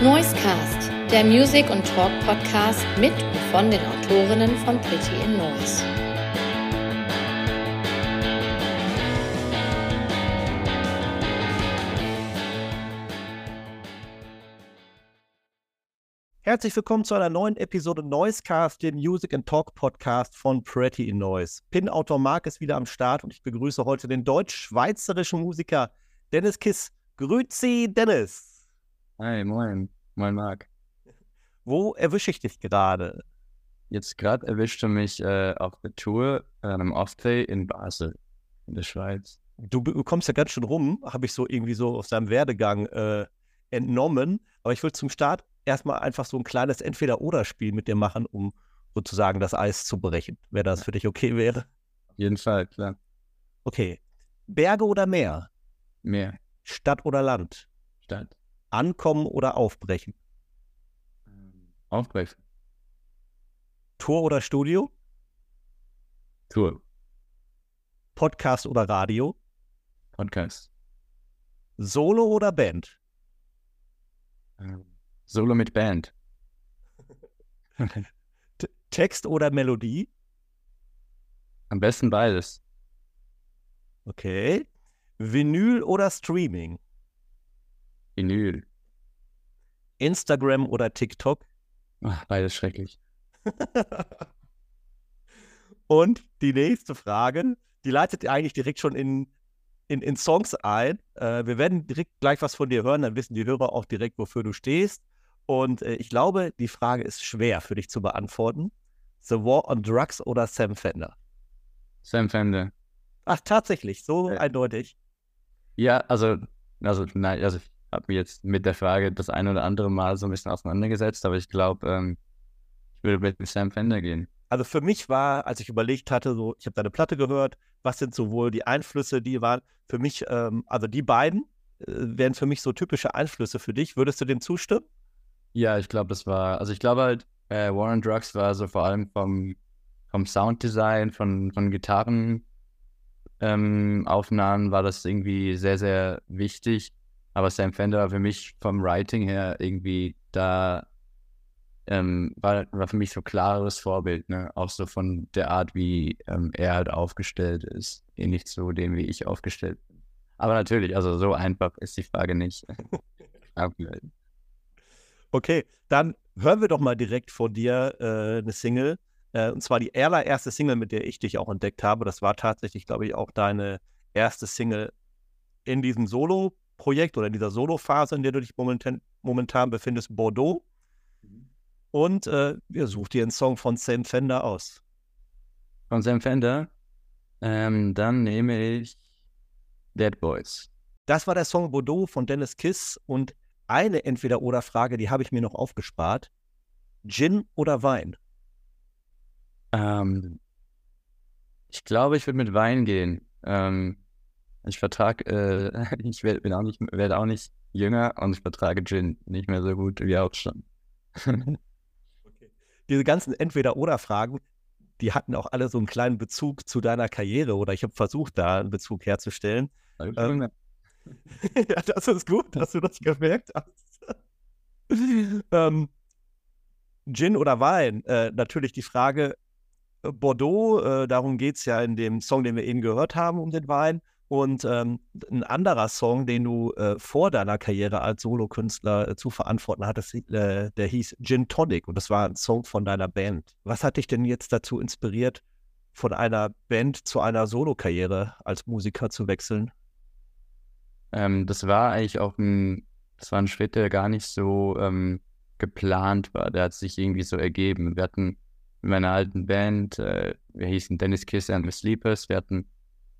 Noisecast, der Music- und Talk-Podcast mit und von den Autorinnen von Pretty in Noise. Herzlich willkommen zu einer neuen Episode Noisecast, dem Music and Talk Podcast von Pretty in Noise. Pin-Autor Mark ist wieder am Start und ich begrüße heute den deutsch-schweizerischen Musiker Dennis Kiss. Grüezi, Dennis. Hi, moin. Moin, Marc. Wo erwische ich dich gerade? Jetzt gerade erwischte mich äh, auf der Tour an einem Off-Day in Basel, in der Schweiz. Du, kommst ja ganz schön rum, habe ich so irgendwie so aus deinem Werdegang äh, entnommen. Aber ich will zum Start erstmal einfach so ein kleines Entweder-Oder-Spiel mit dir machen, um sozusagen das Eis zu brechen. Wäre das für dich okay wäre? Auf jeden Fall, klar. Okay. Berge oder Meer? Meer. Stadt oder Land? Stadt. Ankommen oder aufbrechen? Aufbrechen. Tour oder Studio? Tour. Podcast oder Radio? Podcast. Solo oder Band? Solo mit Band. Text oder Melodie? Am besten beides. Okay. Vinyl oder Streaming? Vinyl. Instagram oder TikTok? Ach, beides schrecklich. Und die nächste Frage, die leitet eigentlich direkt schon in, in, in Songs ein. Äh, wir werden direkt gleich was von dir hören, dann wissen die Hörer auch direkt, wofür du stehst. Und äh, ich glaube, die Frage ist schwer für dich zu beantworten. The War on Drugs oder Sam Fender? Sam Fender. Ach, tatsächlich, so Äh. eindeutig. Ja, also, also, nein, also ich habe mich jetzt mit der Frage das ein oder andere Mal so ein bisschen auseinandergesetzt, aber ich glaube, ähm, ich würde mit Sam Fender gehen. Also für mich war, als ich überlegt hatte, so, ich habe deine Platte gehört, was sind sowohl die Einflüsse, die waren für mich, ähm, also die beiden äh, wären für mich so typische Einflüsse für dich. Würdest du dem zustimmen? Ja, ich glaube, das war, also ich glaube halt, äh, War on Drugs war so vor allem vom, vom Sounddesign, von, von Gitarren, ähm, war das irgendwie sehr, sehr wichtig. Aber Sam Fender war für mich vom Writing her irgendwie da, ähm, war, war für mich so klares Vorbild, ne? Auch so von der Art, wie ähm, er halt aufgestellt ist, ähnlich zu dem, wie ich aufgestellt bin. Aber natürlich, also so einfach ist die Frage nicht. Okay, dann hören wir doch mal direkt von dir äh, eine Single. Äh, und zwar die allererste Single, mit der ich dich auch entdeckt habe. Das war tatsächlich, glaube ich, auch deine erste Single in diesem Solo-Projekt oder in dieser Solo-Phase, in der du dich momentan, momentan befindest, Bordeaux. Und äh, wir suchen dir einen Song von Sam Fender aus. Von Sam Fender. Ähm, dann nehme ich Dead Boys. Das war der Song Bordeaux von Dennis Kiss und eine Entweder-Oder-Frage, die habe ich mir noch aufgespart. Gin oder Wein? Ähm, ich glaube, ich würde mit Wein gehen. Ähm, ich vertrage, äh, ich werd, bin auch nicht, werde auch nicht jünger und ich vertrage Gin nicht mehr so gut wie auch schon. Diese ganzen Entweder-Oder-Fragen, die hatten auch alle so einen kleinen Bezug zu deiner Karriere oder ich habe versucht, da einen Bezug herzustellen. Ähm, ja, das ist gut, dass du das gemerkt hast. ähm, Gin oder Wein? Äh, natürlich die Frage, äh, Bordeaux, äh, darum geht es ja in dem Song, den wir eben gehört haben, um den Wein. Und ähm, ein anderer Song, den du äh, vor deiner Karriere als Solokünstler äh, zu verantworten hattest, äh, der hieß Gin Tonic und das war ein Song von deiner Band. Was hat dich denn jetzt dazu inspiriert, von einer Band zu einer Solokarriere als Musiker zu wechseln? Ähm, das war eigentlich auch ein, das war ein Schritt, der gar nicht so ähm, geplant war. Der hat sich irgendwie so ergeben. Wir hatten in meiner alten Band, äh, wir hießen Dennis Kiss and the Sleepers. Wir hatten,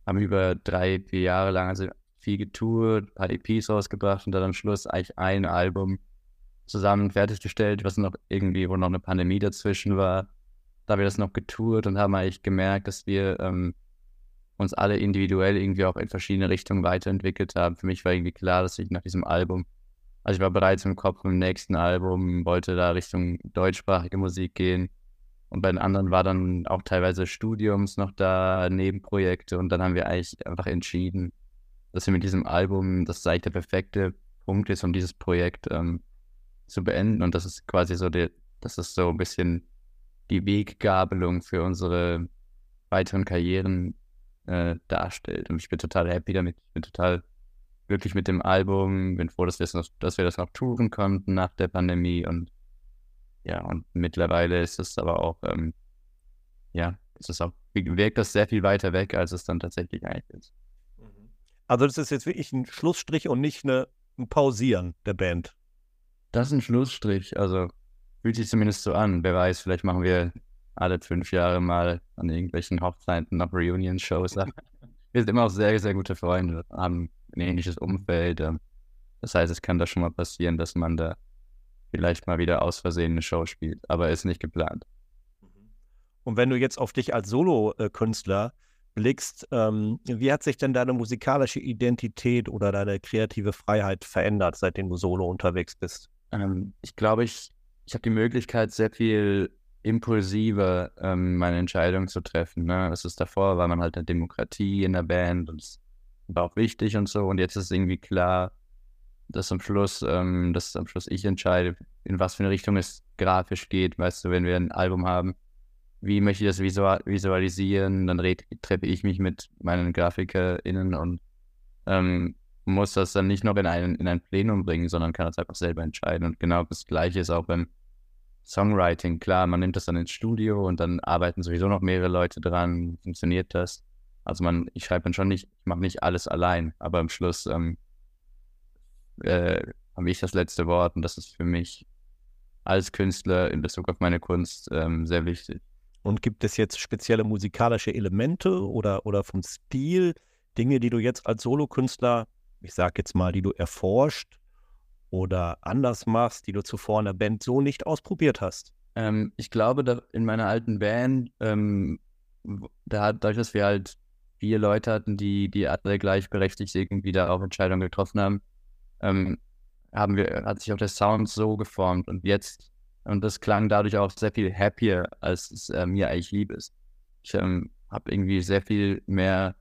haben über drei, vier Jahre lang also viel getourt, ein paar EPs rausgebracht und dann am Schluss eigentlich ein Album zusammen fertiggestellt, was noch irgendwie, wo noch eine Pandemie dazwischen war. Da haben wir das noch getourt und haben eigentlich gemerkt, dass wir ähm, uns alle individuell irgendwie auch in verschiedene Richtungen weiterentwickelt haben. Für mich war irgendwie klar, dass ich nach diesem Album, also ich war bereits im Kopf im nächsten Album, wollte da Richtung deutschsprachige Musik gehen. Und bei den anderen war dann auch teilweise Studiums noch da, Nebenprojekte. Und dann haben wir eigentlich einfach entschieden, dass wir mit diesem Album, das eigentlich der perfekte Punkt ist, um dieses Projekt ähm, zu beenden. Und das ist quasi so die, das ist so ein bisschen die Weggabelung für unsere weiteren Karrieren äh, darstellt. Und ich bin total happy damit. Ich bin total glücklich mit dem Album. Bin froh, dass wir das noch, dass wir das noch touren konnten nach der Pandemie. Und ja, und mittlerweile ist es aber auch, ähm, ja, es ist auch, wirkt das sehr viel weiter weg, als es dann tatsächlich eigentlich ist. Mhm. Also das ist jetzt wirklich ein Schlussstrich und nicht eine, ein Pausieren der Band. Das ist ein Schlussstrich. Also fühlt sich zumindest so an. Wer weiß, vielleicht machen wir alle fünf Jahre mal an irgendwelchen Hochzeiten noch Reunion-Shows. wir sind immer auch sehr, sehr gute Freunde, haben ein ähnliches Umfeld. Ähm, das heißt, es kann da schon mal passieren, dass man da vielleicht mal wieder aus Versehen eine Show spielt, aber ist nicht geplant. Und wenn du jetzt auf dich als Solo-Künstler blickst, ähm, wie hat sich denn deine musikalische Identität oder deine kreative Freiheit verändert, seitdem du solo unterwegs bist? Ähm, ich glaube, ich, ich habe die Möglichkeit, sehr viel impulsiver ähm, meine Entscheidungen zu treffen. Ne? Das ist davor, war man halt eine Demokratie in der Band und es war auch wichtig und so. Und jetzt ist irgendwie klar, dass am Schluss, ähm, dass am Schluss ich entscheide, in was für eine Richtung es grafisch geht. Weißt du, wenn wir ein Album haben, wie möchte ich das visualisieren, dann treffe ich mich mit meinen GrafikerInnen und ähm, muss das dann nicht noch in ein, in ein Plenum bringen, sondern kann das einfach selber entscheiden. Und genau das Gleiche ist auch beim Songwriting. Klar, man nimmt das dann ins Studio und dann arbeiten sowieso noch mehrere Leute dran, funktioniert das. Also man, ich schreibe dann schon nicht, ich mache nicht alles allein, aber am Schluss ähm, äh, habe ich das letzte Wort und das ist für mich als Künstler in Bezug auf meine Kunst ähm, sehr wichtig. Und gibt es jetzt spezielle musikalische Elemente oder, oder vom Stil, Dinge, die du jetzt als Solokünstler, ich sag jetzt mal, die du erforscht oder anders machst, die du zuvor in der Band so nicht ausprobiert hast? Ähm, ich glaube, in meiner alten Band, ähm, da, dadurch, dass wir halt vier Leute hatten, die, die alle gleichberechtigt irgendwie da auch Entscheidungen getroffen haben, ähm, haben wir, hat sich auch der Sound so geformt und jetzt, und das klang dadurch auch sehr viel happier, als es äh, mir eigentlich lieb ist. Ich ähm, habe irgendwie sehr viel mehr,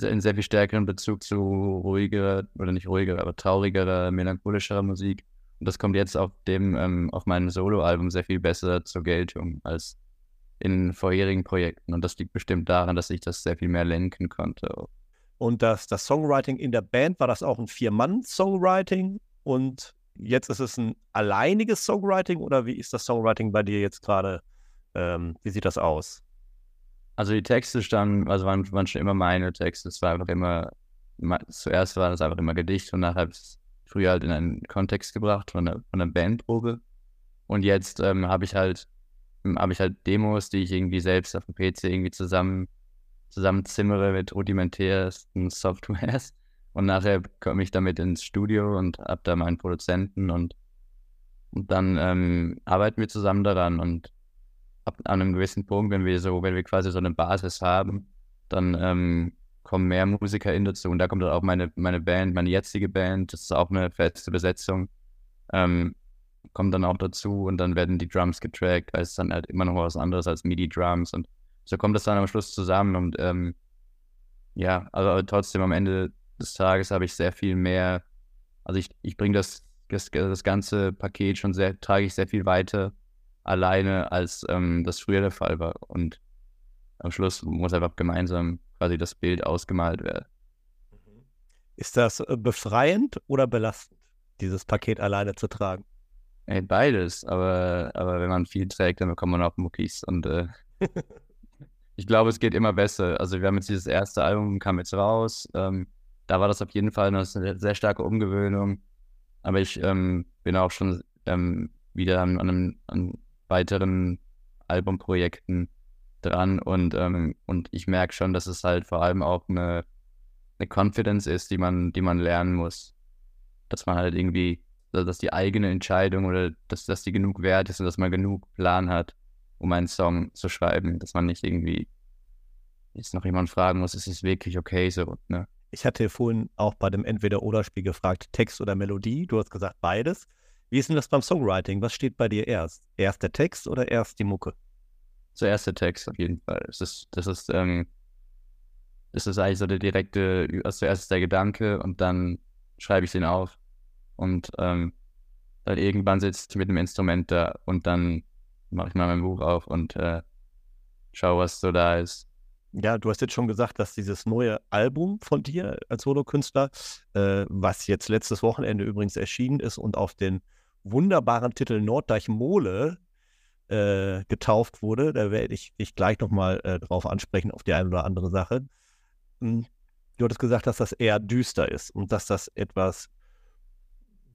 einen sehr viel stärkeren Bezug zu ruhigerer, oder nicht ruhigerer, aber traurigerer, melancholischerer Musik. Und das kommt jetzt auf dem, ähm, auf meinem Soloalbum sehr viel besser zur Geltung als in vorherigen Projekten. Und das liegt bestimmt daran, dass ich das sehr viel mehr lenken konnte. Und das, das Songwriting in der Band, war das auch ein Vier-Mann-Songwriting? Und jetzt ist es ein alleiniges Songwriting oder wie ist das Songwriting bei dir jetzt gerade? Ähm, wie sieht das aus? Also die Texte standen, also waren, waren schon immer meine Texte. Es war einfach immer, zuerst war das einfach immer Gedicht und nachher habe ich es früher halt in einen Kontext gebracht von einer, von einer Bandprobe. Und jetzt ähm, habe ich halt, habe ich halt Demos, die ich irgendwie selbst auf dem PC irgendwie zusammen zusammenzimmere mit rudimentärsten Softwares. Und nachher komme ich damit ins Studio und habe da meinen Produzenten und, und dann ähm, arbeiten wir zusammen daran. Und ab an einem gewissen Punkt, wenn wir so, wenn wir quasi so eine Basis haben, dann ähm, kommen mehr MusikerInnen dazu. Und da kommt dann auch meine, meine Band, meine jetzige Band, das ist auch eine feste Besetzung, ähm, kommt dann auch dazu und dann werden die Drums getrackt, weil es dann halt immer noch was anderes als MIDI-Drums und so kommt das dann am Schluss zusammen und ähm, ja, also trotzdem am Ende des Tages habe ich sehr viel mehr, also ich, ich bringe das, das, das ganze Paket schon sehr, trage ich sehr viel weiter alleine, als ähm, das früher der Fall war. Und am Schluss muss einfach gemeinsam quasi das Bild ausgemalt werden. Ist das äh, befreiend oder belastend, dieses Paket alleine zu tragen? Hey, beides, aber, aber wenn man viel trägt, dann bekommt man auch Muckis und äh, ich glaube, es geht immer besser. Also wir haben jetzt dieses erste Album, kam jetzt raus. Ähm, da war das auf jeden Fall eine sehr starke Umgewöhnung. Aber ich ähm, bin auch schon ähm, wieder an, einem, an weiteren Albumprojekten dran und, ähm, und ich merke schon, dass es halt vor allem auch eine, eine Confidence ist, die man, die man lernen muss. Dass man halt irgendwie, dass die eigene Entscheidung oder dass, dass die genug wert ist und dass man genug Plan hat, um einen Song zu schreiben, dass man nicht irgendwie jetzt noch jemand fragen muss, ist es wirklich okay so, ne? Ich hatte vorhin auch bei dem Entweder-Oder-Spiel gefragt, Text oder Melodie. Du hast gesagt beides. Wie ist denn das beim Songwriting? Was steht bei dir erst? Erst der Text oder erst die Mucke? Zuerst der Text auf jeden Fall. Das ist, das ist, ähm, das ist eigentlich so der direkte, also zuerst ist der Gedanke und dann schreibe ich den auf. Und ähm, dann irgendwann sitze ich mit dem Instrument da und dann mache ich mal mein Buch auf und äh, schaue, was so da ist. Ja, du hast jetzt schon gesagt, dass dieses neue Album von dir als Solokünstler, äh, was jetzt letztes Wochenende übrigens erschienen ist und auf den wunderbaren Titel Norddeich Mole äh, getauft wurde, da werde ich dich gleich nochmal äh, drauf ansprechen, auf die eine oder andere Sache. Hm, du hattest gesagt, dass das eher düster ist und dass das etwas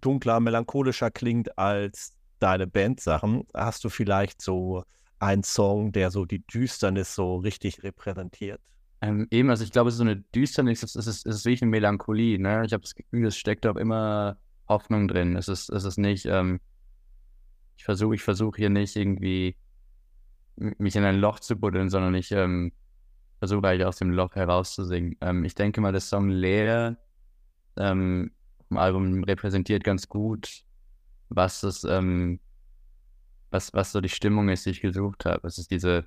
dunkler, melancholischer klingt als deine Bandsachen. Hast du vielleicht so einen Song, der so die Düsternis so richtig repräsentiert? Ähm, eben, also ich glaube, so eine Düsternis, es ist, es ist wirklich eine Melancholie. Ne? Ich habe das Gefühl, es steckt auch immer Hoffnung drin. Es ist, es ist nicht, ähm, ich versuche ich versuch hier nicht irgendwie mich in ein Loch zu buddeln, sondern ich ähm, versuche eigentlich aus dem Loch herauszusingen. Ähm, ich denke mal, der Song Leer ähm, im Album repräsentiert ganz gut, was das, ähm, was, was so die Stimmung ist, die ich gesucht habe. Es ist diese,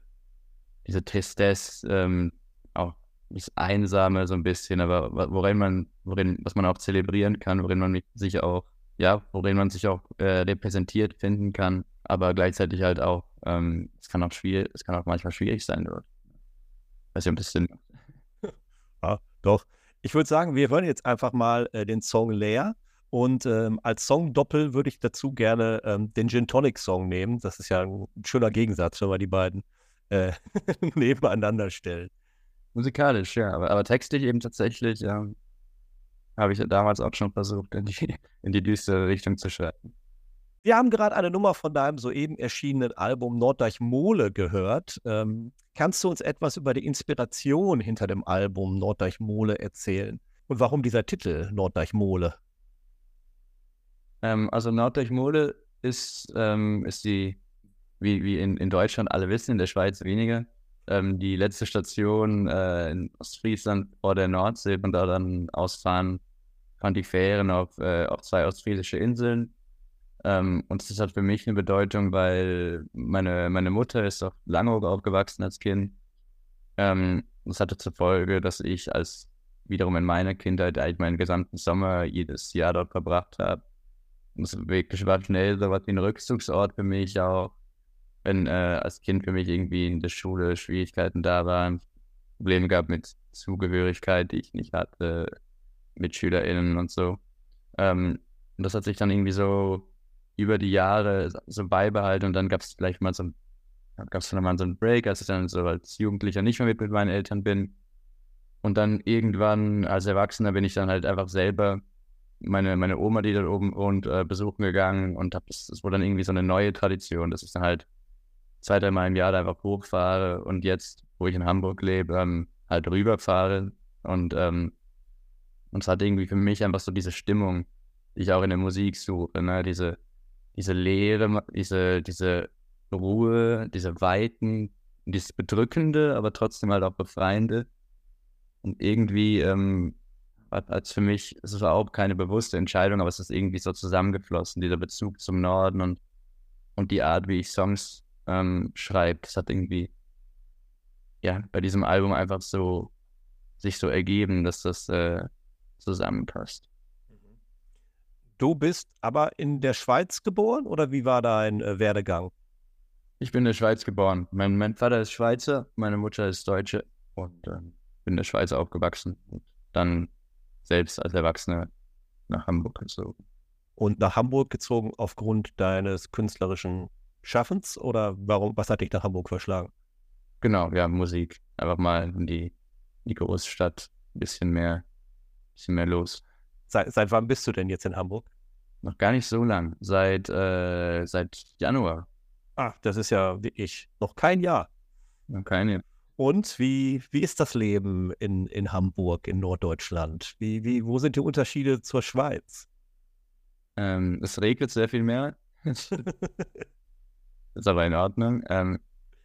diese Tristesse, ähm, auch das Einsame so ein bisschen, aber worin man, worin, was man auch zelebrieren kann, worin man sich auch, ja, worin man sich auch äh, repräsentiert finden kann, aber gleichzeitig halt auch, ähm, es kann auch schwierig, es kann auch manchmal schwierig sein dort. Weiß ich ein bisschen. Ja, doch. Ich würde sagen, wir hören jetzt einfach mal äh, den Song Leer. Und ähm, als Song-Doppel würde ich dazu gerne ähm, den Gin Tonic Song nehmen. Das ist ja ein schöner Gegensatz, wenn man die beiden äh, nebeneinander stellt. Musikalisch, ja, aber, aber textlich eben tatsächlich, ja, habe ich ja damals auch schon versucht, in die, in die düstere Richtung zu schreiben. Wir haben gerade eine Nummer von deinem soeben erschienenen Album Norddeich Mole gehört. Ähm, kannst du uns etwas über die Inspiration hinter dem Album Norddeich Mole erzählen? Und warum dieser Titel Norddeich Mole? Ähm, also Norddeich-Mole ist, ähm, ist die, wie, wie in, in Deutschland alle wissen, in der Schweiz weniger, ähm, die letzte Station äh, in Ostfriesland vor der Nordsee und da dann ausfahren, fahren die Fähren auf, äh, auf zwei ostfriesische Inseln. Ähm, und das hat für mich eine Bedeutung, weil meine, meine Mutter ist auf Langeoog aufgewachsen als Kind. Ähm, das hatte zur Folge, dass ich als wiederum in meiner Kindheit eigentlich meinen gesamten Sommer jedes Jahr dort verbracht habe. Das wirklich war schnell so was wie ein Rückzugsort für mich auch. Wenn äh, als Kind für mich irgendwie in der Schule Schwierigkeiten da waren, Probleme gab mit Zugehörigkeit, die ich nicht hatte, mit SchülerInnen und so. Ähm, und das hat sich dann irgendwie so über die Jahre so beibehalten und dann gab es vielleicht mal so ein, gab es dann mal so einen Break, als ich dann so als Jugendlicher nicht mehr mit, mit meinen Eltern bin. Und dann irgendwann als Erwachsener bin ich dann halt einfach selber meine, meine Oma, die dort oben wohnt, äh, besuchen gegangen und hab das, wurde dann irgendwie so eine neue Tradition, dass ich dann halt zwei, drei Mal im Jahr da einfach hochfahre und jetzt, wo ich in Hamburg lebe, ähm, halt rüberfahre und ähm, und es hat irgendwie für mich einfach so diese Stimmung, die ich auch in der Musik suche, ne? diese, diese Leere, diese, diese Ruhe, diese Weiten, dieses Bedrückende, aber trotzdem halt auch Befreiende. Und irgendwie ähm, als für mich, es war auch keine bewusste Entscheidung, aber es ist irgendwie so zusammengeflossen, dieser Bezug zum Norden und, und die Art, wie ich Songs ähm, schreibe. Das hat irgendwie, ja, bei diesem Album einfach so sich so ergeben, dass das äh, zusammenpasst. Du bist aber in der Schweiz geboren oder wie war dein äh, Werdegang? Ich bin in der Schweiz geboren. Mein, mein Vater ist Schweizer, meine Mutter ist Deutsche und äh, bin in der Schweiz aufgewachsen. Und dann selbst als Erwachsener nach Hamburg gezogen. Und nach Hamburg gezogen aufgrund deines künstlerischen Schaffens oder warum, was hat dich nach Hamburg verschlagen? Genau, ja, Musik. Einfach mal in die, die Großstadt, ein bisschen mehr, bisschen mehr los. Seit, seit wann bist du denn jetzt in Hamburg? Noch gar nicht so lang. Seit, äh, seit Januar. Ach, das ist ja wie ich. Noch kein Jahr. Noch kein Jahr. Und wie, wie ist das Leben in, in Hamburg, in Norddeutschland? Wie, wie, wo sind die Unterschiede zur Schweiz? Ähm, es regnet sehr viel mehr. ist aber in Ordnung. Ähm,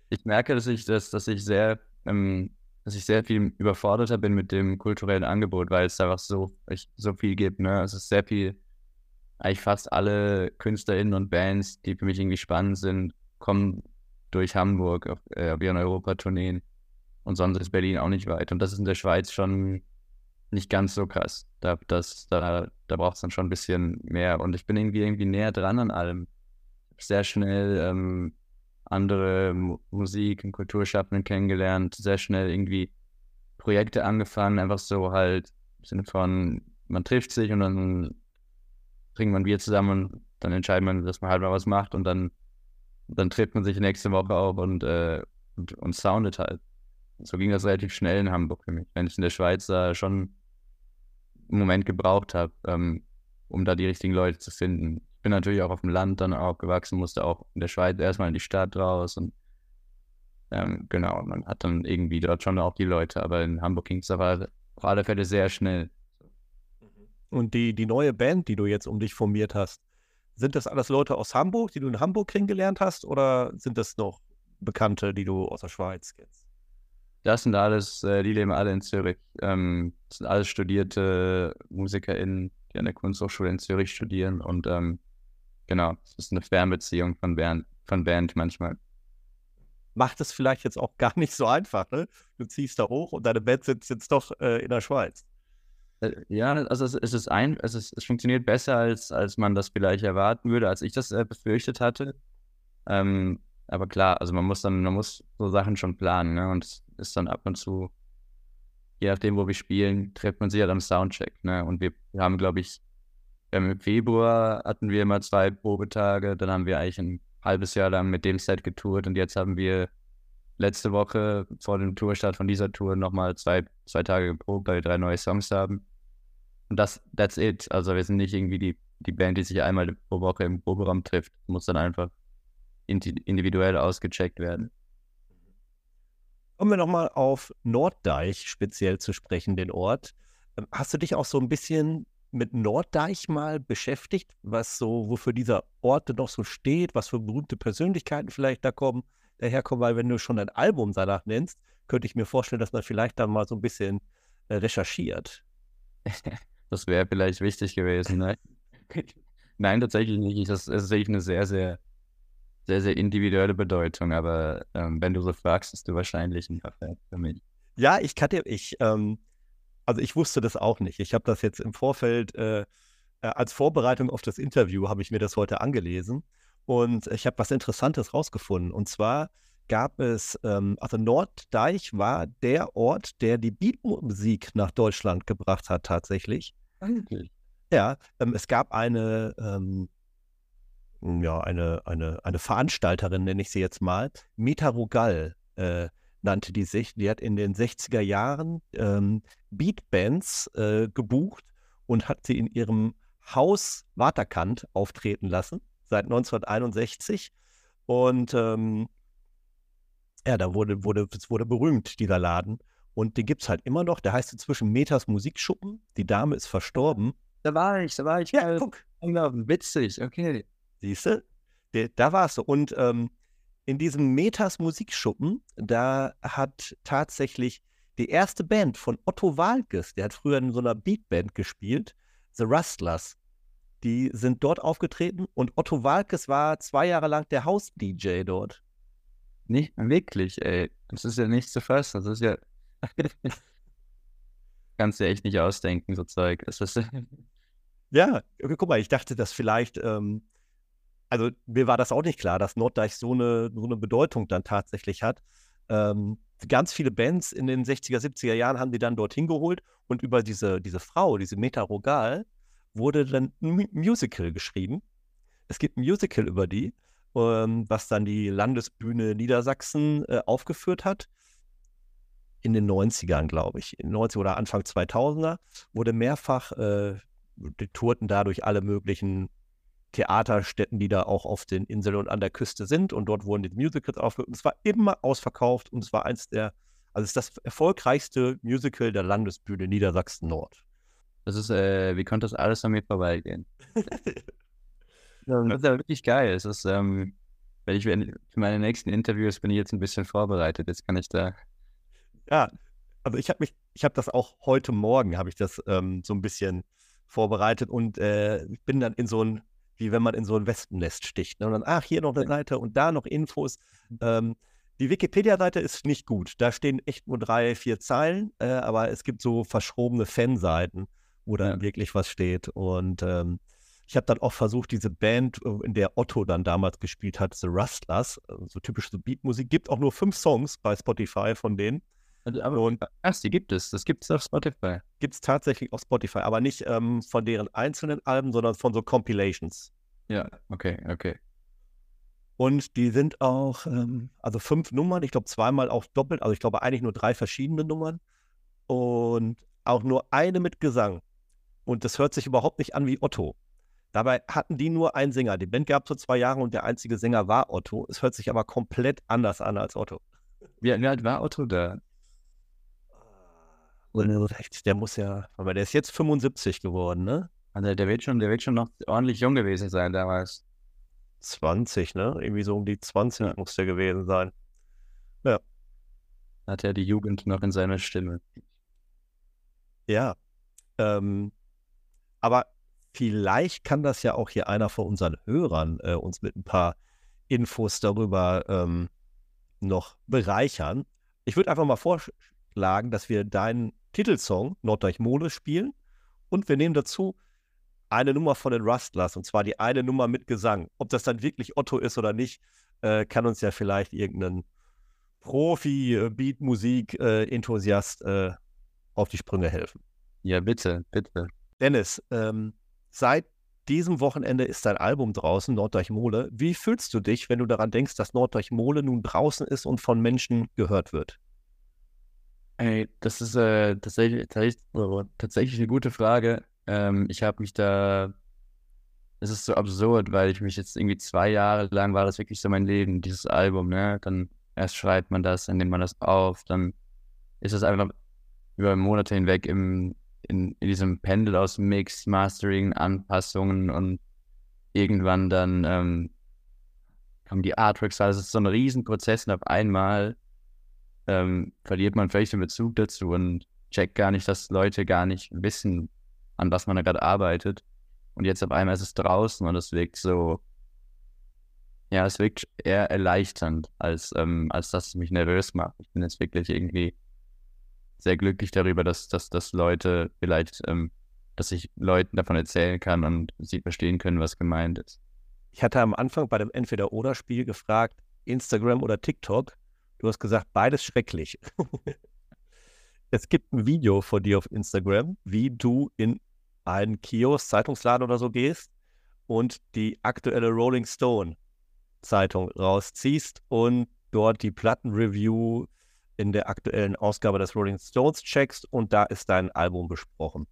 ich merke, dass ich, dass, dass ich sehr, ähm, dass ich sehr viel überforderter bin mit dem kulturellen Angebot, weil es einfach so, ich, so viel gibt. Ne? Es ist sehr viel, eigentlich fast alle KünstlerInnen und Bands, die für mich irgendwie spannend sind, kommen durch Hamburg auf, äh, auf ihren Europatourneen. Und sonst ist Berlin auch nicht weit. Und das ist in der Schweiz schon nicht ganz so krass. Da, da, da braucht es dann schon ein bisschen mehr. Und ich bin irgendwie, irgendwie näher dran an allem. Sehr schnell ähm, andere Musik- und Kulturschaffenden kennengelernt, sehr schnell irgendwie Projekte angefangen, einfach so halt im Sinne von, man trifft sich und dann trinkt man Bier zusammen und dann entscheidet man, dass man halt mal was macht und dann, dann trifft man sich nächste Woche auf und, äh, und, und soundet halt. So ging das relativ schnell in Hamburg für mich, wenn ich in der Schweiz da schon einen Moment gebraucht habe, ähm, um da die richtigen Leute zu finden. Ich bin natürlich auch auf dem Land dann aufgewachsen, musste auch in der Schweiz erstmal in die Stadt raus und ähm, genau, man hat dann irgendwie dort schon auch die Leute, aber in Hamburg ging es aber auf alle Fälle sehr schnell. Und die, die neue Band, die du jetzt um dich formiert hast, sind das alles Leute aus Hamburg, die du in Hamburg kennengelernt hast, oder sind das noch Bekannte, die du aus der Schweiz kennst? Das sind alles, äh, die leben alle in Zürich. Ähm, das sind alles studierte MusikerInnen, die an der Kunsthochschule in Zürich studieren. Und ähm, genau, es ist eine Fernbeziehung von Band, von Band manchmal. Macht es vielleicht jetzt auch gar nicht so einfach, ne? Du ziehst da hoch und deine Band sitzt jetzt doch äh, in der Schweiz. Äh, ja, also es, es ist ein, es, ist, es funktioniert besser, als, als man das vielleicht erwarten würde, als ich das äh, befürchtet hatte. Ähm, aber klar, also man muss dann, man muss so Sachen schon planen, ne? Und es ist dann ab und zu, je nachdem, wo wir spielen, trifft man sich halt am Soundcheck, ne? Und wir, haben, glaube ich, im Februar hatten wir immer zwei Probetage, dann haben wir eigentlich ein halbes Jahr lang mit dem Set getourt und jetzt haben wir letzte Woche vor dem Tourstart von dieser Tour nochmal zwei, zwei Tage geprobt, weil wir drei neue Songs haben. Und das, that's it. Also wir sind nicht irgendwie die, die Band, die sich einmal pro Woche im Proberaum trifft. Muss dann einfach individuell ausgecheckt werden. Kommen wir nochmal auf Norddeich speziell zu sprechen, den Ort. Ähm, hast du dich auch so ein bisschen mit Norddeich mal beschäftigt, was so, wofür dieser Ort noch so steht, was für berühmte Persönlichkeiten vielleicht da kommen, daherkommen, weil wenn du schon ein Album danach nennst, könnte ich mir vorstellen, dass man vielleicht dann mal so ein bisschen äh, recherchiert. Das wäre vielleicht wichtig gewesen, ne? Nein, tatsächlich nicht. Das ist tatsächlich eine sehr, sehr sehr, sehr individuelle Bedeutung, aber ähm, wenn du so fragst, bist du wahrscheinlich ein Kaffee für mich. Ja, ich kannte, ich, ähm, also ich wusste das auch nicht. Ich habe das jetzt im Vorfeld, äh, äh, als Vorbereitung auf das Interview, habe ich mir das heute angelesen und ich habe was Interessantes rausgefunden. Und zwar gab es, ähm, also Norddeich war der Ort, der die Beatmusik nach Deutschland gebracht hat, tatsächlich. Eigentlich. Ja, ähm, es gab eine, ähm, ja, eine, eine, eine Veranstalterin, nenne ich sie jetzt mal, Meta Rugal äh, nannte die sich. Die hat in den 60er Jahren ähm, Beatbands äh, gebucht und hat sie in ihrem Haus Waterkant auftreten lassen, seit 1961. Und ähm, ja, da wurde, wurde, es wurde berühmt, dieser Laden. Und den gibt es halt immer noch. Der heißt inzwischen Metas Musikschuppen. Die Dame ist verstorben. Da war ich, da war ich. Ja, guck. Witzig, okay. Siehst du? Da war es so. Und ähm, in diesem Metas Musikschuppen, da hat tatsächlich die erste Band von Otto Walkes, der hat früher in so einer Beatband gespielt, The Rustlers. Die sind dort aufgetreten und Otto Walkes war zwei Jahre lang der Haus-DJ dort. Nicht wirklich, ey. Das ist ja nicht zu fassen. Das ist ja. Kannst du echt nicht ausdenken, so Zeug. Das ist ja, guck mal, ich dachte, dass vielleicht ähm, also mir war das auch nicht klar, dass Norddeich so eine, so eine Bedeutung dann tatsächlich hat. Ähm, ganz viele Bands in den 60er, 70er Jahren haben die dann dorthin geholt und über diese, diese Frau, diese Meta Rogal, wurde dann ein Musical geschrieben. Es gibt ein Musical über die, ähm, was dann die Landesbühne Niedersachsen äh, aufgeführt hat. In den 90ern, glaube ich. In den 90er oder Anfang 2000er wurde mehrfach, äh, die tourten dadurch alle möglichen Theaterstätten, die da auch auf den Inseln und an der Küste sind. Und dort wurden die Musicals aufgeführt. Und es war immer ausverkauft und es war eins der, also es ist das erfolgreichste Musical der Landesbühne Niedersachsen-Nord. Das ist, äh, wie konnte das alles an mir vorbeigehen? das ist ja wirklich geil. Es ist, ähm, wenn ich für meine nächsten Interviews bin ich jetzt ein bisschen vorbereitet. Jetzt kann ich da. Ja, also ich habe mich, ich habe das auch heute Morgen, habe ich das ähm, so ein bisschen vorbereitet und äh, bin dann in so ein wie wenn man in so ein Wespennest sticht. Ne? Und dann, ach, hier noch eine Seite und da noch Infos. Ähm, Die Wikipedia-Seite ist nicht gut. Da stehen echt nur drei, vier Zeilen, äh, aber es gibt so verschrobene Fanseiten, wo dann ja. wirklich was steht. Und ähm, ich habe dann auch versucht, diese Band, äh, in der Otto dann damals gespielt hat, The Rustlers, äh, so typische Beatmusik, gibt auch nur fünf Songs bei Spotify von denen. Also, aber und ach, die gibt es. Das gibt es auf Spotify. Gibt es tatsächlich auf Spotify, aber nicht ähm, von deren einzelnen Alben, sondern von so Compilations. Ja, okay, okay. Und die sind auch, ähm, also fünf Nummern, ich glaube zweimal auch doppelt, also ich glaube eigentlich nur drei verschiedene Nummern und auch nur eine mit Gesang. Und das hört sich überhaupt nicht an wie Otto. Dabei hatten die nur einen Sänger. Die Band gab es vor zwei Jahren und der einzige Sänger war Otto. Es hört sich aber komplett anders an als Otto. Wie alt war Otto da? Der muss ja, aber der ist jetzt 75 geworden, ne? Also der wird schon, der wird schon noch ordentlich jung gewesen sein damals. 20, ne? Irgendwie so um die 20 ja. muss der gewesen sein. Ja. Hat er die Jugend noch in seiner Stimme. Ja. Ähm, aber vielleicht kann das ja auch hier einer von unseren Hörern äh, uns mit ein paar Infos darüber ähm, noch bereichern. Ich würde einfach mal vorschlagen, dass wir deinen Titelsong Norddeich Mole spielen und wir nehmen dazu eine Nummer von den Rustlers und zwar die eine Nummer mit Gesang. Ob das dann wirklich Otto ist oder nicht, äh, kann uns ja vielleicht irgendein Profi-Beat-Musik-Enthusiast äh, äh, auf die Sprünge helfen. Ja, bitte, bitte. Dennis, ähm, seit diesem Wochenende ist dein Album draußen, Norddeich Mole. Wie fühlst du dich, wenn du daran denkst, dass Norddeich Mole nun draußen ist und von Menschen gehört wird? Ey, das ist äh, tatsächlich, tatsächlich eine gute Frage. Ähm, ich habe mich da, es ist so absurd, weil ich mich jetzt irgendwie zwei Jahre lang war das wirklich so mein Leben, dieses Album, ne? Dann erst schreibt man das, dann nimmt man das auf, dann ist es einfach über Monate hinweg im, in, in diesem Pendel aus Mix, Mastering, Anpassungen und irgendwann dann ähm, kommen die Artworks, also es ist so ein Riesenprozess und auf einmal ähm, verliert man vielleicht den Bezug dazu und checkt gar nicht, dass Leute gar nicht wissen, an was man da gerade arbeitet. Und jetzt auf einmal ist es draußen und es wirkt so, ja, es wirkt eher erleichternd, als, ähm, als dass es mich nervös macht. Ich bin jetzt wirklich irgendwie sehr glücklich darüber, dass, dass, dass Leute vielleicht, ähm, dass ich Leuten davon erzählen kann und sie verstehen können, was gemeint ist. Ich hatte am Anfang bei dem Entweder-Oder-Spiel gefragt, Instagram oder TikTok. Du hast gesagt, beides schrecklich. es gibt ein Video von dir auf Instagram, wie du in einen Kiosk, Zeitungsladen oder so gehst und die aktuelle Rolling Stone Zeitung rausziehst und dort die Plattenreview in der aktuellen Ausgabe des Rolling Stones checkst und da ist dein Album besprochen.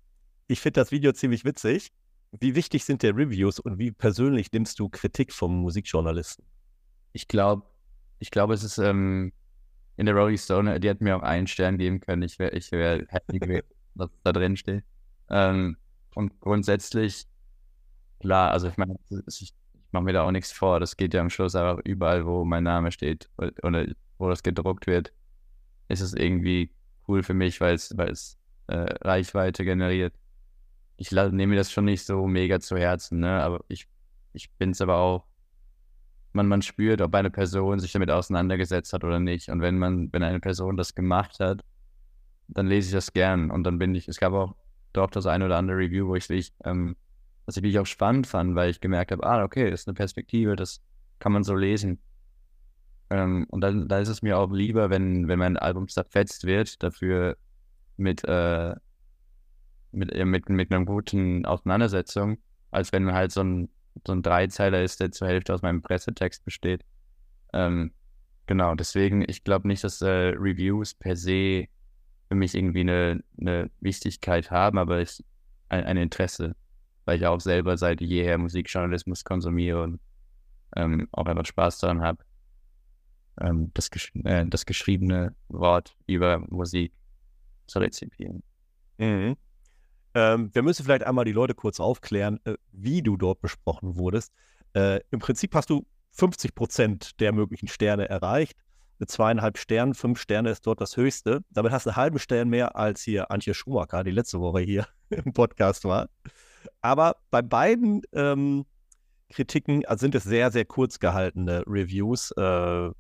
Ich finde das Video ziemlich witzig. Wie wichtig sind dir Reviews und wie persönlich nimmst du Kritik vom Musikjournalisten? Ich glaube, ich glaube, es ist ähm, in der Rolling Stone, die hat mir auch einen Stern geben können. Ich wäre ich wär happy gewesen, dass da drin steht. Ähm, und grundsätzlich, klar, also ich meine, ich, ich mache mir da auch nichts vor. Das geht ja am Schluss einfach überall, wo mein Name steht oder wo das gedruckt wird, ist es irgendwie cool für mich, weil es, weil es äh, Reichweite generiert. Ich nehme mir das schon nicht so mega zu Herzen, ne? Aber ich, ich bin es aber auch, man, man spürt, ob eine Person sich damit auseinandergesetzt hat oder nicht. Und wenn man, wenn eine Person das gemacht hat, dann lese ich das gern. Und dann bin ich, es gab auch doch das eine oder andere Review, wo ich wirklich, ähm, was ich wirklich auch spannend fand, weil ich gemerkt habe, ah, okay, das ist eine Perspektive, das kann man so lesen. Ähm, und dann, da ist es mir auch lieber, wenn, wenn mein Album zerfetzt wird, dafür mit, äh, mit, äh, mit, mit einer guten Auseinandersetzung, als wenn halt so ein, so ein Dreizeiler ist, der zur Hälfte aus meinem Pressetext besteht. Ähm, genau, deswegen, ich glaube nicht, dass äh, Reviews per se für mich irgendwie eine, eine Wichtigkeit haben, aber ich, ein, ein, Interesse, weil ich auch selber seit jeher Musikjournalismus konsumiere und ähm, auch einfach Spaß daran habe, ähm, das, äh, das geschriebene Wort über Musik zu rezipieren. Mhm. Ähm, wir müssen vielleicht einmal die Leute kurz aufklären, äh, wie du dort besprochen wurdest. Äh, Im Prinzip hast du 50 Prozent der möglichen Sterne erreicht mit zweieinhalb Sternen. Fünf Sterne ist dort das höchste. Damit hast du einen halben Stern mehr als hier Antje Schumacher, die letzte Woche hier im Podcast war. Aber bei beiden ähm, Kritiken also sind es sehr, sehr kurz gehaltene Reviews. Äh,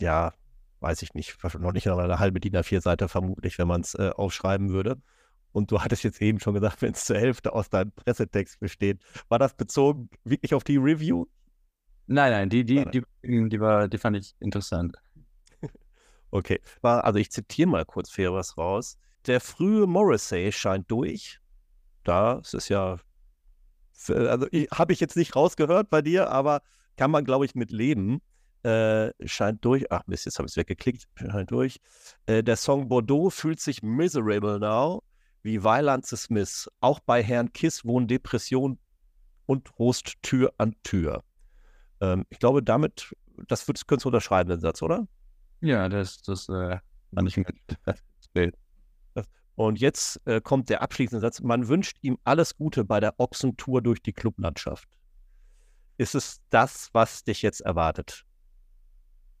ja, weiß ich nicht, noch nicht eine halbe DIN A4-Seite vermutlich, wenn man es äh, aufschreiben würde. Und du hattest jetzt eben schon gesagt, wenn es zur Hälfte aus deinem Pressetext besteht. War das bezogen wirklich auf die Review? Nein, nein, die, die, die, die, war, die fand ich interessant. Okay, war, also ich zitiere mal kurz für was raus. Der frühe Morrissey scheint durch. Da ist es ja, also habe ich jetzt nicht rausgehört bei dir, aber kann man, glaube ich, mit leben. Äh, scheint durch. Ach Mist, jetzt habe ich es weggeklickt. Scheint durch. Äh, der Song Bordeaux fühlt sich miserable now, wie Violence Smith. Auch bei Herrn Kiss wohnen Depression und Trost Tür an Tür. Ähm, ich glaube, damit, das würdest, könntest du unterschreiben, den Satz, oder? Ja, das, das äh, ich. Und jetzt äh, kommt der abschließende Satz. Man wünscht ihm alles Gute bei der Ochsentour durch die Clublandschaft. Ist es das, was dich jetzt erwartet?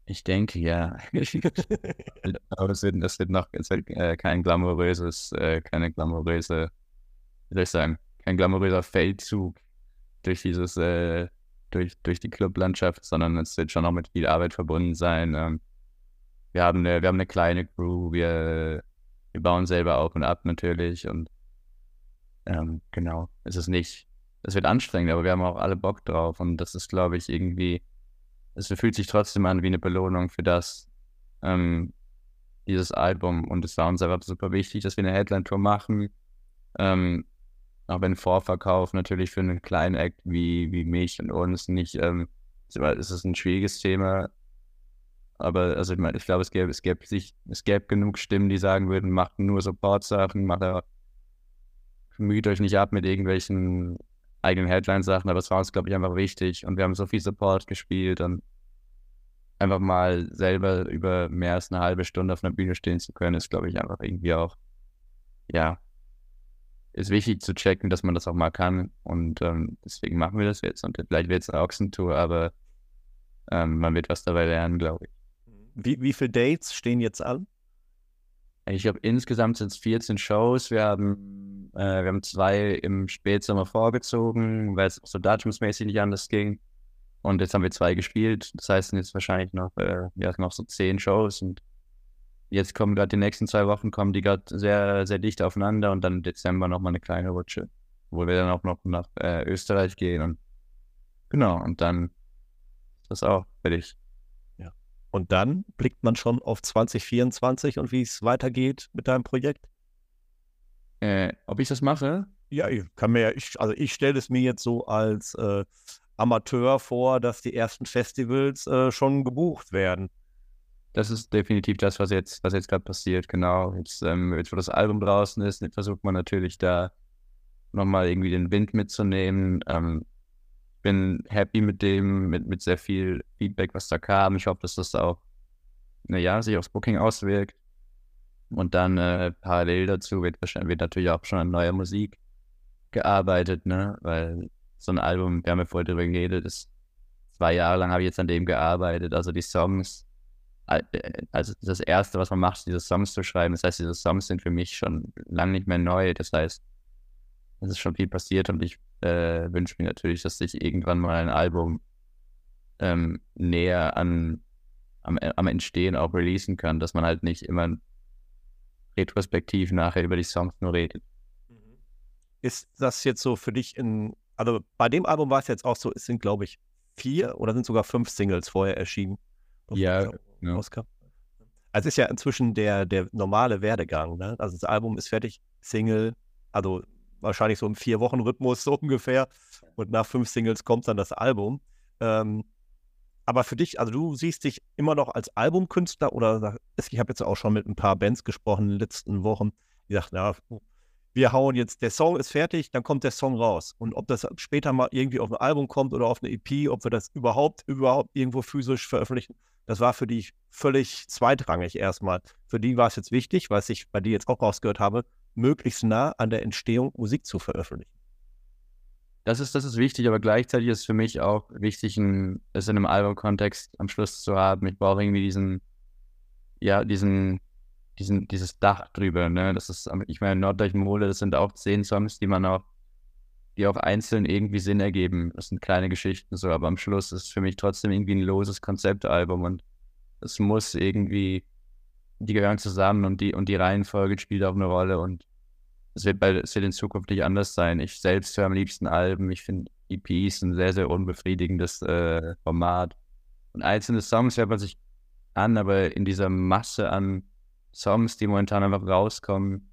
Ich denke, ja. Aber es wird, es wird noch es wird, äh, kein glamouröses, äh, keine glamouröse, wie soll ich sagen, kein glamouröser Feldzug durch dieses, äh, durch, durch die Clublandschaft, sondern es wird schon noch mit viel Arbeit verbunden sein. Ähm, wir haben eine, wir haben eine kleine Crew, wir, wir bauen selber auf und ab natürlich und ähm, genau, es ist nicht, es wird anstrengend, aber wir haben auch alle Bock drauf und das ist, glaube ich, irgendwie es fühlt sich trotzdem an wie eine Belohnung für das, ähm, dieses Album. Und es war uns einfach super wichtig, dass wir eine Headline-Tour machen. Ähm, auch wenn Vorverkauf natürlich für einen kleinen Act wie, wie mich und uns nicht, ähm, es ist ein schwieriges Thema. Aber also ich meine, ich glaube, es gäbe, es gäbe sich, es gäbe genug Stimmen, die sagen würden, macht nur Support-Sachen, macht müht euch nicht ab mit irgendwelchen eigenen Headline-Sachen, aber es war uns, glaube ich, einfach wichtig und wir haben so viel Support gespielt und einfach mal selber über mehr als eine halbe Stunde auf einer Bühne stehen zu können, ist, glaube ich, einfach irgendwie auch, ja, ist wichtig zu checken, dass man das auch mal kann und ähm, deswegen machen wir das jetzt und vielleicht wird es eine Ochsentour, aber ähm, man wird was dabei lernen, glaube ich. Wie, wie viele Dates stehen jetzt an? Ich glaube, insgesamt sind es 14 Shows. Wir haben, äh, wir haben zwei im Spätsommer vorgezogen, weil es so datumsmäßig nicht anders ging. Und jetzt haben wir zwei gespielt. Das heißt, jetzt wahrscheinlich noch, äh, ja, noch so zehn Shows. Und jetzt kommen gerade die nächsten zwei Wochen, kommen die gerade sehr, sehr dicht aufeinander. Und dann im Dezember nochmal eine kleine Rutsche, wo wir dann auch noch nach äh, Österreich gehen. Und genau, und dann ist das auch fertig. Und dann blickt man schon auf 2024 und wie es weitergeht mit deinem Projekt? Äh, ob ich das mache? Ja, ich kann mir, ich, also ich stelle es mir jetzt so als äh, Amateur vor, dass die ersten Festivals äh, schon gebucht werden. Das ist definitiv das, was jetzt, was jetzt gerade passiert, genau. Jetzt, ähm, jetzt, wo das Album draußen ist, versucht man natürlich da nochmal irgendwie den Wind mitzunehmen. Ähm, bin happy mit dem, mit, mit sehr viel Feedback, was da kam. Ich hoffe, dass das auch, naja, sich aufs Booking auswirkt. Und dann äh, parallel dazu wird wird natürlich auch schon an neuer Musik gearbeitet, ne? Weil so ein Album, wir haben ja vorher drüber geredet, ist zwei Jahre lang habe ich jetzt an dem gearbeitet. Also die Songs, äh, also das erste, was man macht, ist diese Songs zu schreiben. Das heißt, diese Songs sind für mich schon lange nicht mehr neu. Das heißt, es ist schon viel passiert und ich äh, wünsche mir natürlich, dass ich irgendwann mal ein Album ähm, näher an am, am Entstehen auch releasen kann, dass man halt nicht immer retrospektiv nachher über die Songs nur redet. Mhm. Ist das jetzt so für dich in, also bei dem Album war es jetzt auch so, es sind glaube ich vier oder sind sogar fünf Singles vorher erschienen. Ja, ja. Also es ist ja inzwischen der, der normale Werdegang. Ne? Also das Album ist fertig, Single, also wahrscheinlich so im Vier-Wochen-Rhythmus so ungefähr. Und nach fünf Singles kommt dann das Album. Ähm, aber für dich, also du siehst dich immer noch als Albumkünstler oder ich habe jetzt auch schon mit ein paar Bands gesprochen in den letzten Wochen, die sagten, ja, wir hauen jetzt, der Song ist fertig, dann kommt der Song raus. Und ob das später mal irgendwie auf ein Album kommt oder auf eine EP, ob wir das überhaupt, überhaupt irgendwo physisch veröffentlichen, das war für dich völlig zweitrangig erstmal. Für die war es jetzt wichtig, was ich bei dir jetzt auch rausgehört habe, möglichst nah an der Entstehung Musik zu veröffentlichen. Das ist, das ist wichtig, aber gleichzeitig ist für mich auch wichtig, ein, es in einem Album-Kontext am Schluss zu haben. Ich brauche irgendwie diesen, ja, diesen, diesen, dieses Dach drüber, ne? Das ist, ich meine, Norddeutsch Mole, das sind auch zehn Songs, die man auch, die auch einzeln irgendwie Sinn ergeben. Das sind kleine Geschichten so, aber am Schluss ist es für mich trotzdem irgendwie ein loses Konzeptalbum und es muss irgendwie, die gehören zusammen und die, und die Reihenfolge spielt auch eine Rolle und es wird, bei, es wird in Zukunft nicht anders sein. Ich selbst höre am liebsten Alben. Ich finde EPs ein sehr, sehr unbefriedigendes äh, Format. Und einzelne Songs hört man sich an, aber in dieser Masse an Songs, die momentan einfach rauskommen,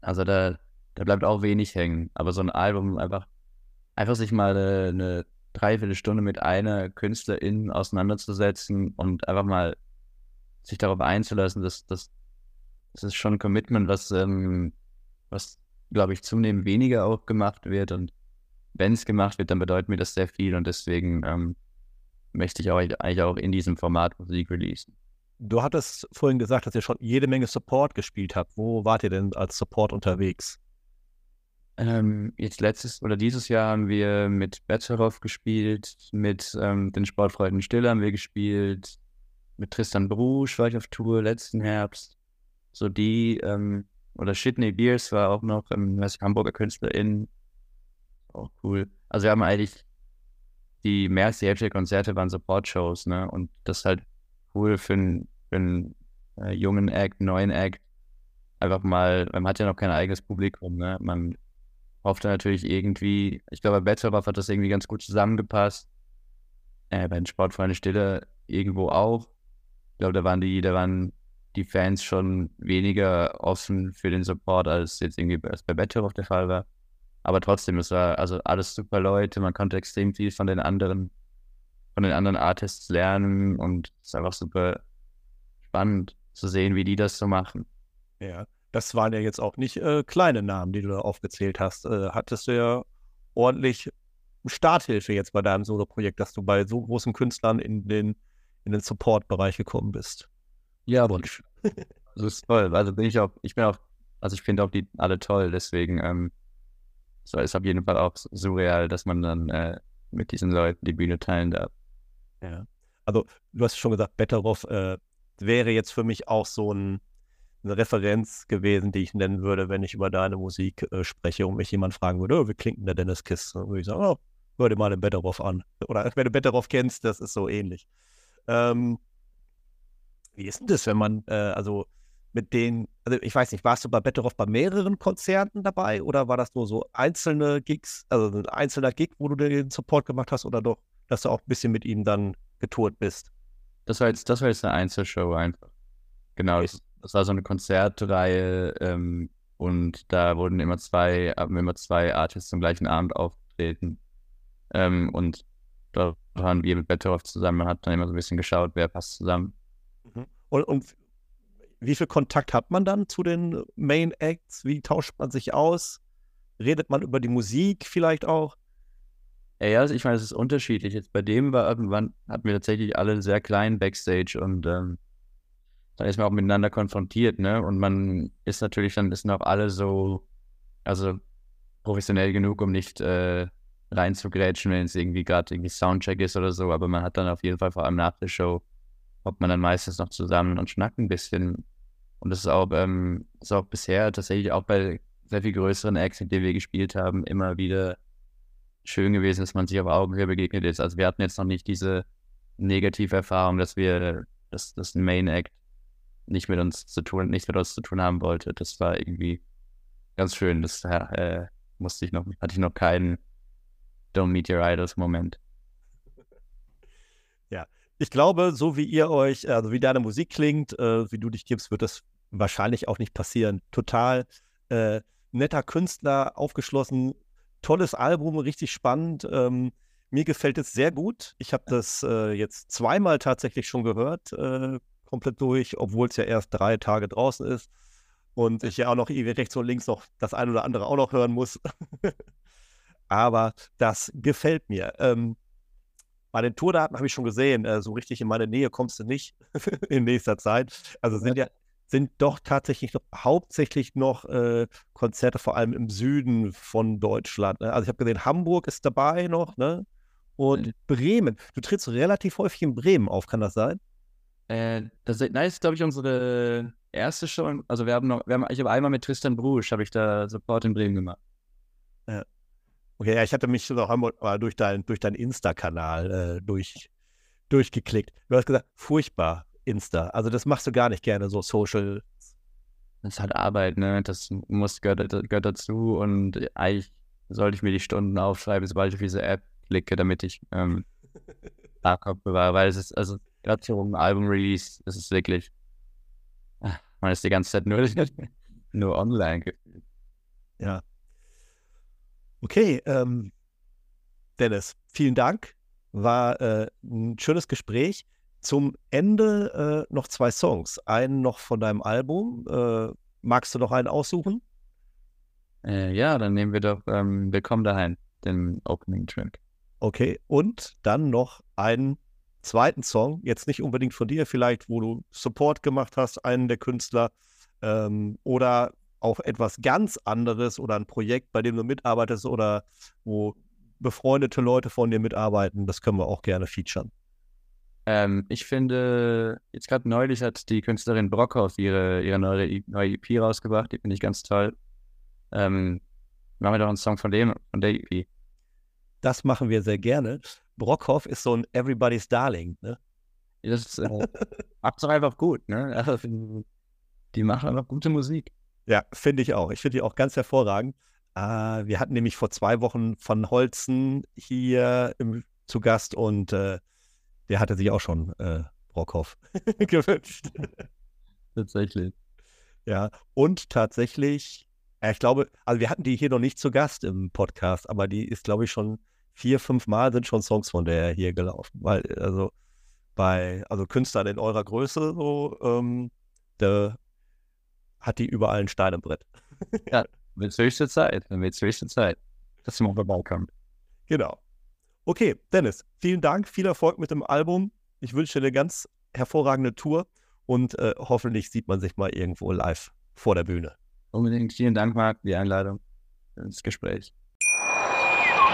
also da, da bleibt auch wenig hängen. Aber so ein Album einfach, einfach sich mal eine, eine Dreiviertelstunde mit einer Künstlerin auseinanderzusetzen und einfach mal sich darauf einzulassen, das, das, das ist schon ein Commitment, was, ähm, was glaube ich, zunehmend weniger auch gemacht wird. Und wenn es gemacht wird, dann bedeutet mir das sehr viel und deswegen ähm, möchte ich auch, eigentlich auch in diesem Format Musik releasen. Du hattest vorhin gesagt, dass ihr schon jede Menge Support gespielt habt. Wo wart ihr denn als Support unterwegs? Ähm, jetzt letztes oder dieses Jahr haben wir mit Betzerow gespielt, mit ähm, den Sportfreunden Still haben wir gespielt, mit Tristan Brusch war ich auf Tour letzten Herbst. So die, ähm, oder Shitney Beers war auch noch, ähm, weiß ich, Hamburger Künstlerin. Auch cool. Also wir haben eigentlich die mehr als die Hälfte der Konzerte waren Support-Shows, ne? Und das ist halt cool für einen, für einen äh, jungen Act, neuen Act. Einfach mal, man hat ja noch kein eigenes Publikum, ne? Man hofft dann natürlich irgendwie, ich glaube, bei Betzeroff hat das irgendwie ganz gut zusammengepasst. Äh, bei den Sportfreunde Stille irgendwo auch. Ich glaube, da waren die, da waren die Fans schon weniger offen für den Support, als jetzt irgendwie bei Betzeroff der Fall war. Aber trotzdem, es war also alles super Leute, man konnte extrem viel von den anderen, von den anderen Artists lernen und es ist einfach super spannend zu sehen, wie die das so machen. Ja, das waren ja jetzt auch nicht äh, kleine Namen, die du da aufgezählt hast. Äh, hattest du ja ordentlich Starthilfe jetzt bei deinem Solo-Projekt, dass du bei so großen Künstlern in den, in den Support-Bereich gekommen bist. Ja, Wunsch. Das ist toll. Also bin ich auch, ich bin auch, also ich finde auch die alle toll, deswegen ähm, so ist auf jeden Fall auch surreal, dass man dann äh, mit diesen Leuten die Bühne teilen darf. Ja. Also, du hast schon gesagt, Betteroff äh, wäre jetzt für mich auch so ein, eine Referenz gewesen, die ich nennen würde, wenn ich über deine Musik äh, spreche und mich jemand fragen würde, oh, wie klingt denn der Dennis Kiss? Dann würde ich sagen, oh, hör dir mal den Betteroff an. Oder wenn du Betteroff kennst, das ist so ähnlich. Ähm, wie ist denn das, wenn man, äh, also mit denen, also ich weiß nicht, warst du bei Betteroff bei mehreren Konzerten dabei oder war das nur so einzelne Gigs, also ein einzelner Gig, wo du den Support gemacht hast oder doch, dass du auch ein bisschen mit ihm dann getourt bist? Das war jetzt, das war jetzt eine Einzelshow einfach. Genau, das, das war so eine Konzertreihe ähm, und da wurden immer zwei, haben immer zwei Artists am gleichen Abend aufgetreten. Ähm, und da waren wir mit Betteroff zusammen und hat dann immer so ein bisschen geschaut, wer passt zusammen. Mhm. Und, und wie viel Kontakt hat man dann zu den Main Acts? Wie tauscht man sich aus? Redet man über die Musik vielleicht auch? Ja, also ich meine, es ist unterschiedlich. Jetzt bei dem war irgendwann hatten wir tatsächlich alle einen sehr kleinen Backstage und ähm, dann ist man auch miteinander konfrontiert, ne? Und man ist natürlich dann, ist noch alle so, also professionell genug, um nicht äh, reinzugrätschen, wenn es irgendwie gerade irgendwie Soundcheck ist oder so, aber man hat dann auf jeden Fall vor allem nach der Show kommt man dann meistens noch zusammen und schnackt ein bisschen. Und das ist auch, ähm, ist auch bisher tatsächlich auch bei sehr viel größeren Acts, mit denen wir gespielt haben, immer wieder schön gewesen, dass man sich auf Augenhöhe begegnet ist. Also wir hatten jetzt noch nicht diese negative Erfahrung, dass wir, dass das Main Act nicht mit uns zu tun, nichts mit uns zu tun haben wollte. Das war irgendwie ganz schön. Das äh, musste ich noch, hatte ich noch keinen Don't Meet Your Idols Moment. Ja, ich glaube, so wie ihr euch, also wie deine Musik klingt, äh, wie du dich gibst, wird das wahrscheinlich auch nicht passieren. Total äh, netter Künstler, aufgeschlossen, tolles Album, richtig spannend. Ähm, mir gefällt es sehr gut. Ich habe das äh, jetzt zweimal tatsächlich schon gehört, äh, komplett durch, obwohl es ja erst drei Tage draußen ist. Und ich ja auch noch rechts und links noch das eine oder andere auch noch hören muss. Aber das gefällt mir. Ähm, bei den Tourdaten habe ich schon gesehen, äh, so richtig in meine Nähe kommst du nicht in nächster Zeit. Also sind ja sind doch tatsächlich noch, hauptsächlich noch äh, Konzerte, vor allem im Süden von Deutschland. Ne? Also ich habe gesehen, Hamburg ist dabei noch, ne? Und mhm. Bremen. Du trittst relativ häufig in Bremen auf, kann das sein? Äh, das, ist, glaube ich, unsere erste Show. Also wir haben noch, wir haben, ich habe einmal mit Tristan Brusch, habe ich da Support in Bremen gemacht. Okay, ja, ich hatte mich noch einmal durch, dein, durch deinen Insta-Kanal äh, durch, durchgeklickt. Du hast gesagt, furchtbar, Insta. Also das machst du gar nicht gerne, so Social. Das ist halt Arbeit, ne? Das muss gehört, gehört dazu und eigentlich sollte ich mir die Stunden aufschreiben, sobald ich auf diese App klicke, damit ich ähm, Kopf bewahre, weil es ist, also gerade so ein Album-Release, das ist wirklich, ah, man ist die ganze Zeit nur, nur online. Ja. Okay, ähm, Dennis, vielen Dank. War äh, ein schönes Gespräch. Zum Ende äh, noch zwei Songs. Einen noch von deinem Album. Äh, magst du noch einen aussuchen? Äh, ja, dann nehmen wir doch ähm, Willkommen daheim, den Opening Track. Okay, und dann noch einen zweiten Song, jetzt nicht unbedingt von dir, vielleicht, wo du Support gemacht hast, einen der Künstler, ähm, oder auch etwas ganz anderes oder ein Projekt, bei dem du mitarbeitest oder wo befreundete Leute von dir mitarbeiten, das können wir auch gerne featuren. Ähm, ich finde, jetzt gerade neulich hat die Künstlerin Brockhaus ihre, ihre neue, neue EP rausgebracht, die finde ich ganz toll. Ähm, machen wir doch einen Song von dem, von der EP. Das machen wir sehr gerne. Brockhoff ist so ein Everybody's Darling, ne? Das äh, macht doch einfach gut, ne? Also, die machen einfach gute Musik. Ja, finde ich auch. Ich finde die auch ganz hervorragend. Äh, wir hatten nämlich vor zwei Wochen von Holzen hier im, zu Gast und äh, der hatte sich auch schon äh, Brockhoff gewünscht. Tatsächlich. Ja, und tatsächlich, ich glaube, also wir hatten die hier noch nicht zu Gast im Podcast, aber die ist, glaube ich, schon vier, fünf Mal sind schon Songs von der hier gelaufen. Weil, also bei, also Künstlern in eurer Größe, so, ähm, da hat die überall ein Stein im Brett. ja, wird höchste Zeit. Dann wird höchste Zeit, dass sie mal vorbeikommt. Genau. Okay, Dennis, vielen Dank, viel Erfolg mit dem Album. Ich wünsche dir eine ganz hervorragende Tour und äh, hoffentlich sieht man sich mal irgendwo live vor der Bühne. Unbedingt. Vielen Dank, Marc, für die Einladung ins Gespräch.